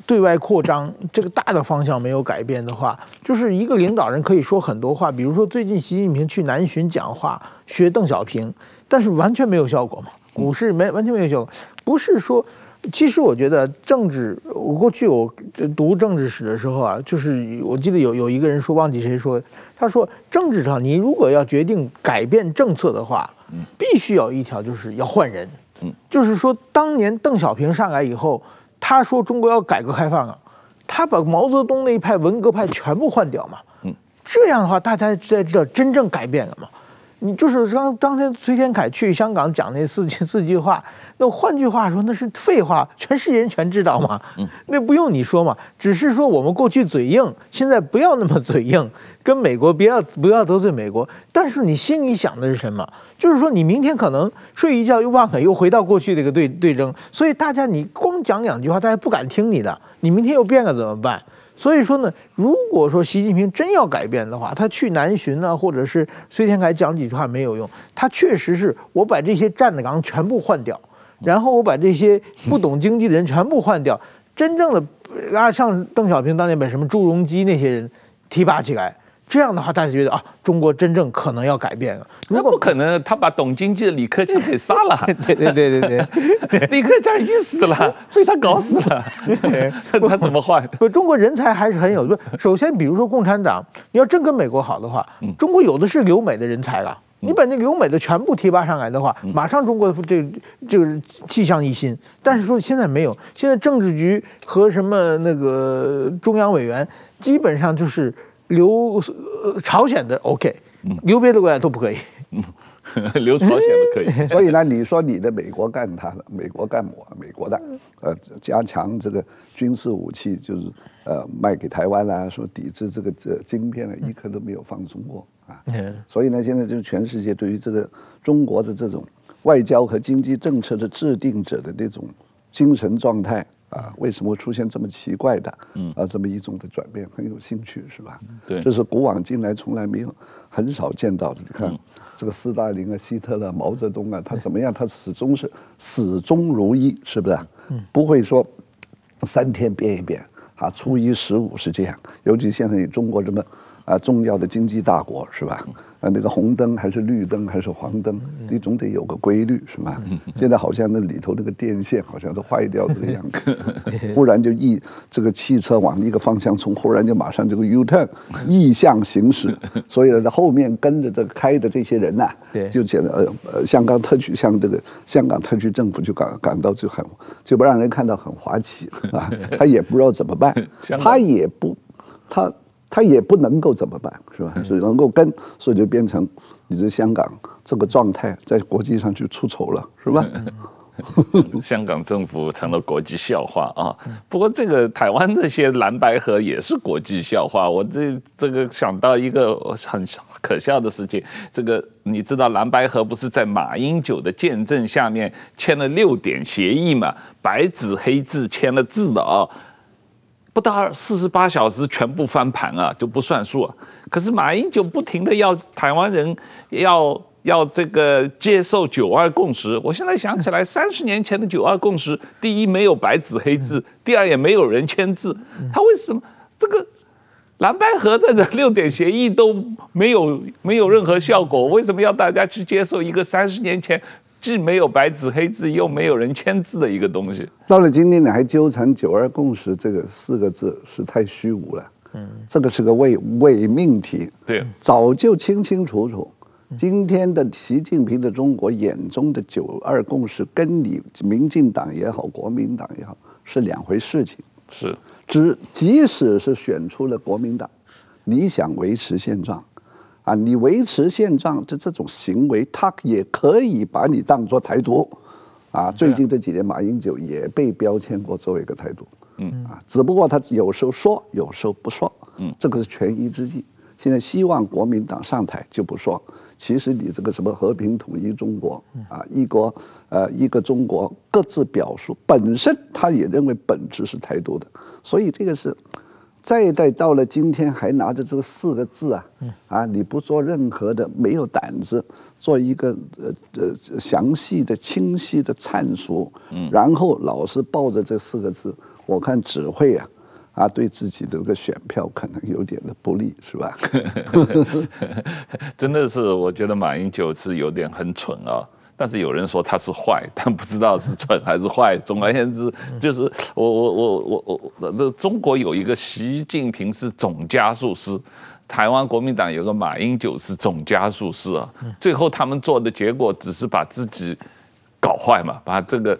对外扩张这个大的方向没有改变的话，就是一个领导人可以说很多话，比如说最近习近平去南巡讲话，学邓小平，但是完全没有效果嘛，股市没完全没有效果。不是说，其实我觉得政治，我过去我读政治史的时候啊，就是我记得有有一个人说，忘记谁说，他说政治上你如果要决定改变政策的话，必须有一条就是要换人，就是说当年邓小平上来以后。他说中国要改革开放啊，他把毛泽东那一派文革派全部换掉嘛，嗯，这样的话大家才知道真正改变了嘛。你就是刚当天崔天凯去香港讲那四句 [LAUGHS] 四句话，那换句话说那是废话，[LAUGHS] 全世界人全知道嘛。那不用你说嘛，只是说我们过去嘴硬，现在不要那么嘴硬，[LAUGHS] 跟美国不要不要得罪美国。但是你心里想的是什么？就是说你明天可能睡一觉又忘了，又回到过去这个对对争。所以大家你光讲两句话，大家不敢听你的，你明天又变了怎么办？所以说呢，如果说习近平真要改变的话，他去南巡呢，或者是崔天凯讲几句话没有用，他确实是我把这些站的岗全部换掉，然后我把这些不懂经济的人全部换掉，真正的啊，像邓小平当年把什么朱镕基那些人提拔起来。这样的话，大家觉得啊，中国真正可能要改变了。那不可能，他把懂经济的李克强给杀了。对对对对对，[LAUGHS] 李克强已经死了，被他搞死了。他 [LAUGHS] 怎么换？不，中国人才还是很有。不，首先，比如说共产党，你要真跟美国好的话，中国有的是留美的人才了。你把那留美的全部提拔上来的话，马上中国这这个气象一新。但是说现在没有，现在政治局和什么那个中央委员基本上就是。留朝鲜的 OK，留别的国家都不可以。[LAUGHS] 留朝鲜的可以。[LAUGHS] 所以呢，你说你的美国干他的，美国干我，美国的，呃，加强这个军事武器，就是呃卖给台湾啦，说抵制这个这晶片呢，一刻都没有放松过啊。所以呢，现在就全世界对于这个中国的这种外交和经济政策的制定者的那种精神状态。啊，为什么会出现这么奇怪的，啊，这么一种的转变，很有兴趣，是吧？对，这是古往今来从来没有、很少见到的。你看，这个斯大林啊、希特勒、毛泽东啊，他怎么样？他始终是始终如一，是不是？不会说三天变一变，啊，初一十五是这样。尤其现在你中国这么啊重要的经济大国，是吧？啊，那个红灯还是绿灯还是黄灯，你总得有个规律，是吧？现在好像那里头那个电线好像都坏掉这个样子，[LAUGHS] 忽然就一这个汽车往一个方向冲，忽然就马上这个 U turn 逆向行驶，[LAUGHS] 所以呢，后面跟着这个开的这些人呐、啊，就觉得呃呃，香港特区像这个香港特区政府就感感到就很就不让人看到很滑稽啊，[LAUGHS] 他也不知道怎么办，他也不他。他也不能够怎么办，是吧？只能够跟，所以就变成你这香港这个状态，在国际上就出丑了，是吧？[LAUGHS] 香港政府成了国际笑话啊！不过这个台湾这些蓝白河也是国际笑话。我这这个想到一个很可笑的事情，这个你知道蓝白河不是在马英九的见证下面签了六点协议嘛？白纸黑字签了字的啊。不到四十八小时全部翻盘啊，就不算数啊。可是马英九不停的要台湾人要要这个接受九二共识。我现在想起来，三十年前的九二共识，第一没有白纸黑字，第二也没有人签字。他为什么这个蓝白合的 [LAUGHS] 六点协议都没有没有任何效果？为什么要大家去接受一个三十年前？既没有白纸黑字，又没有人签字的一个东西。到了今天，你还纠缠“九二共识”这个四个字，是太虚无了。嗯，这个是个伪伪命题。对，早就清清楚楚。今天的习近平的中国眼中的“九二共识”，跟你民进党也好，国民党也好，是两回事情。是，只即使是选出了国民党，你想维持现状。啊，你维持现状的这种行为，他也可以把你当做台独，啊，最近这几年马英九也被标签过作为一个台独，嗯，啊，只不过他有时候说，有时候不说，嗯，这个是权宜之计。现在希望国民党上台就不说，其实你这个什么和平统一中国啊，一国呃一个中国各自表述本身，他也认为本质是台独的，所以这个是。再待到了今天，还拿着这四个字啊，啊，你不做任何的，没有胆子做一个呃呃详细的、清晰的阐述，然后老是抱着这四个字，我看只会啊，啊，对自己的这个选票可能有点的不利，是吧？[LAUGHS] 真的是，我觉得马英九是有点很蠢啊。但是有人说他是坏，[LAUGHS] 但不知道是蠢还是坏。总而言之，就是我我我我我，这中国有一个习近平是总加速师，台湾国民党有个马英九是总加速师啊。最后他们做的结果只是把自己搞坏嘛，把这个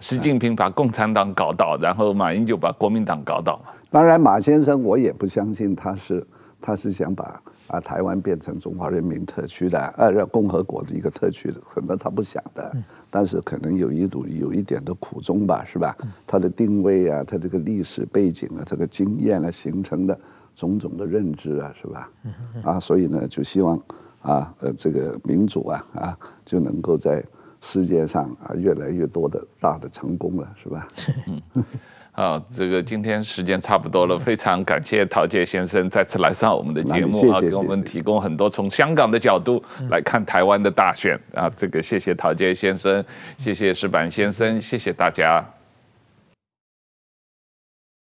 习近平把共产党搞倒，然后马英九把国民党搞倒。当然，马先生我也不相信他是他是想把。啊，台湾变成中华人民特区的，呃，共和国的一个特区，可能他不想的，但是可能有一度有一点的苦衷吧，是吧？他的定位啊，他这个历史背景啊，这个经验啊形成的种种的认知啊，是吧？啊，所以呢，就希望啊，呃，这个民主啊，啊，就能够在世界上啊越来越多的大的成功了，是吧？[LAUGHS] 啊，这个今天时间差不多了，非常感谢陶杰先生再次来上我们的节目啊，给我们提供很多从香港的角度来看台湾的大选啊，这个谢谢陶杰先生，谢谢石板先生，谢谢大家。